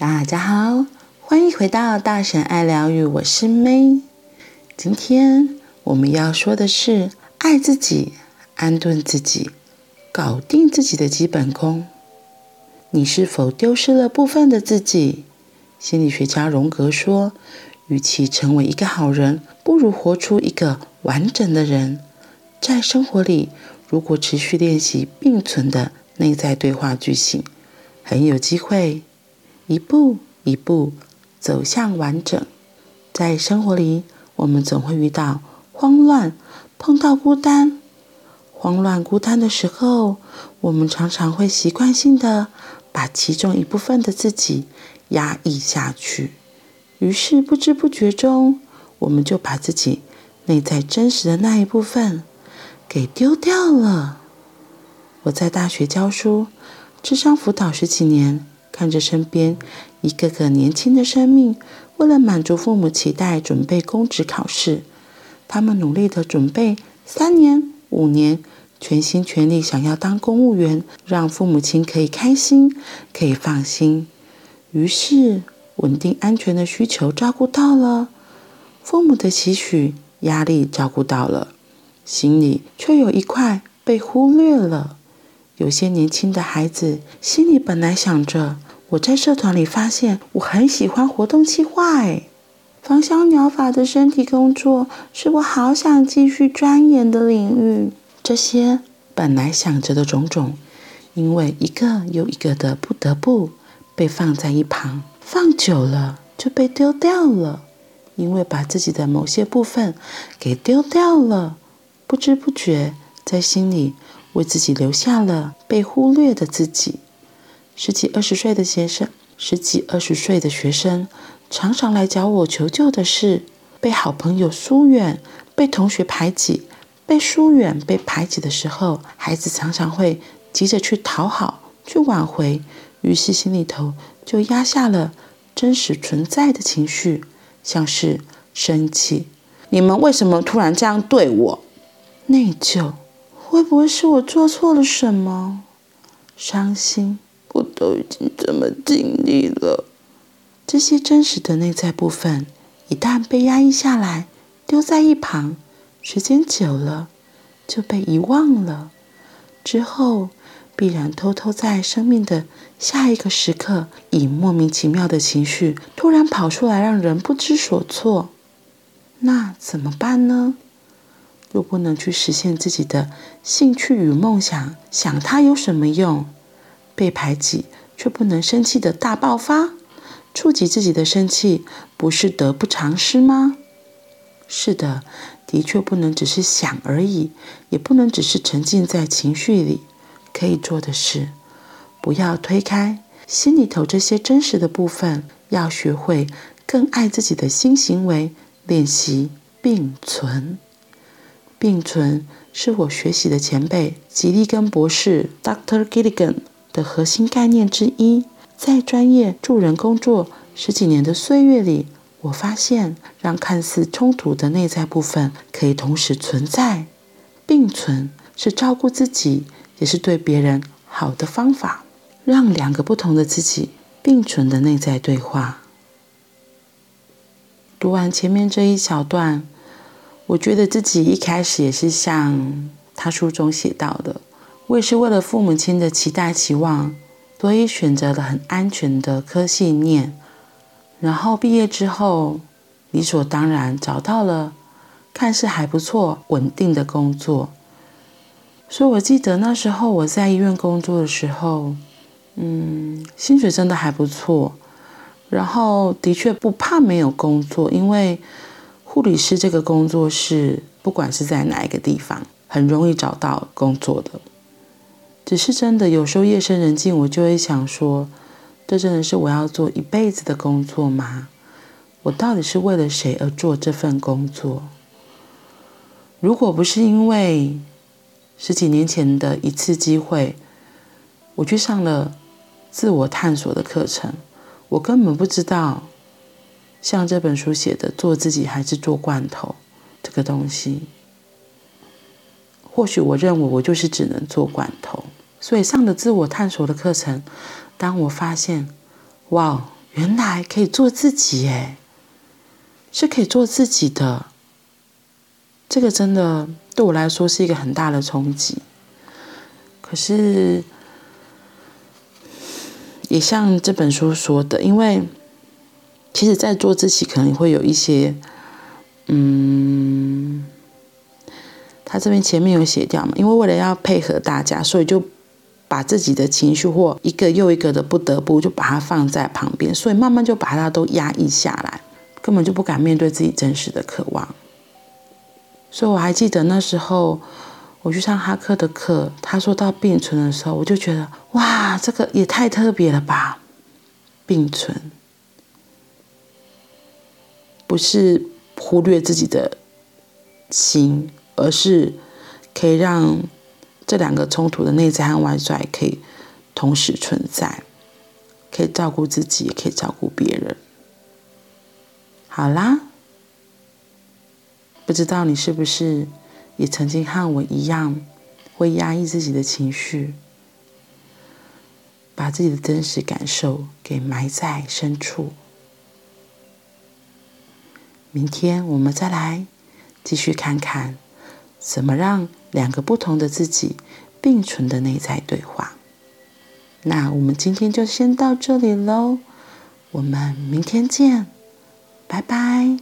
大家好，欢迎回到大神爱疗愈，我是 May。今天我们要说的是爱自己、安顿自己、搞定自己的基本功。你是否丢失了部分的自己？心理学家荣格说，与其成为一个好人，不如活出一个完整的人。在生活里，如果持续练习并存的内在对话句型，很有机会一步一步走向完整。在生活里，我们总会遇到慌乱，碰到孤单。慌乱孤单的时候，我们常常会习惯性的把其中一部分的自己压抑下去，于是不知不觉中，我们就把自己内在真实的那一部分给丢掉了。我在大学教书，智商辅导十几年，看着身边一个个年轻的生命，为了满足父母期待，准备公职考试，他们努力的准备三年、五年，全心全力想要当公务员，让父母亲可以开心，可以放心。于是，稳定安全的需求照顾到了，父母的期许、压力照顾到了。心里却有一块被忽略了。有些年轻的孩子心里本来想着：我在社团里发现我很喜欢活动气划，哎，芳香疗法的身体工作是我好想继续钻研的领域。这些本来想着的种种，因为一个又一个的不得不被放在一旁，放久了就被丢掉了。因为把自己的某些部分给丢掉了。不知不觉，在心里为自己留下了被忽略的自己。十几二十岁的学生，十几二十岁的学生，常常来找我求救的是被好朋友疏远、被同学排挤、被疏远、被排挤的时候，孩子常常会急着去讨好、去挽回，于是心里头就压下了真实存在的情绪，像是生气。你们为什么突然这样对我？内疚，会不会是我做错了什么？伤心，我都已经这么尽力了。这些真实的内在部分，一旦被压抑下来，丢在一旁，时间久了就被遗忘了。之后，必然偷偷在生命的下一个时刻，以莫名其妙的情绪突然跑出来，让人不知所措。那怎么办呢？若不能去实现自己的兴趣与梦想，想它有什么用？被排挤却不能生气的大爆发，触及自己的生气，不是得不偿失吗？是的，的确不能只是想而已，也不能只是沉浸在情绪里。可以做的是，不要推开心里头这些真实的部分，要学会更爱自己的新行为，练习并存。并存是我学习的前辈吉利根博士 （Dr. Gilligan） 的核心概念之一。在专业助人工作十几年的岁月里，我发现让看似冲突的内在部分可以同时存在。并存是照顾自己，也是对别人好的方法。让两个不同的自己并存的内在对话。读完前面这一小段。我觉得自己一开始也是像他书中写到的，我也是为了父母亲的期待期望，所以选择了很安全的科系念，然后毕业之后理所当然找到了看似还不错稳定的工作。所以我记得那时候我在医院工作的时候，嗯，薪水真的还不错，然后的确不怕没有工作，因为。护理师这个工作是，不管是在哪一个地方，很容易找到工作的。只是真的有时候夜深人静，我就会想说，这真的是我要做一辈子的工作吗？我到底是为了谁而做这份工作？如果不是因为十几年前的一次机会，我去上了自我探索的课程，我根本不知道。像这本书写的，做自己还是做罐头，这个东西，或许我认为我就是只能做罐头。所以上了自我探索的课程，当我发现，哇，原来可以做自己，诶，是可以做自己的。这个真的对我来说是一个很大的冲击。可是，也像这本书说的，因为其实，在做自己可能会有一些，嗯。他这边前面有写掉嘛？因为为了要配合大家，所以就把自己的情绪或一个又一个的不得不，就把它放在旁边，所以慢慢就把它都压抑下来，根本就不敢面对自己真实的渴望。所以我还记得那时候我去上哈克的课，他说到并存的时候，我就觉得哇，这个也太特别了吧！并存不是忽略自己的心。而是可以让这两个冲突的内在和外在可以同时存在，可以照顾自己，也可以照顾别人。好啦，不知道你是不是也曾经和我一样，会压抑自己的情绪，把自己的真实感受给埋在深处。明天我们再来继续看看。怎么让两个不同的自己并存的内在对话？那我们今天就先到这里喽，我们明天见，拜拜。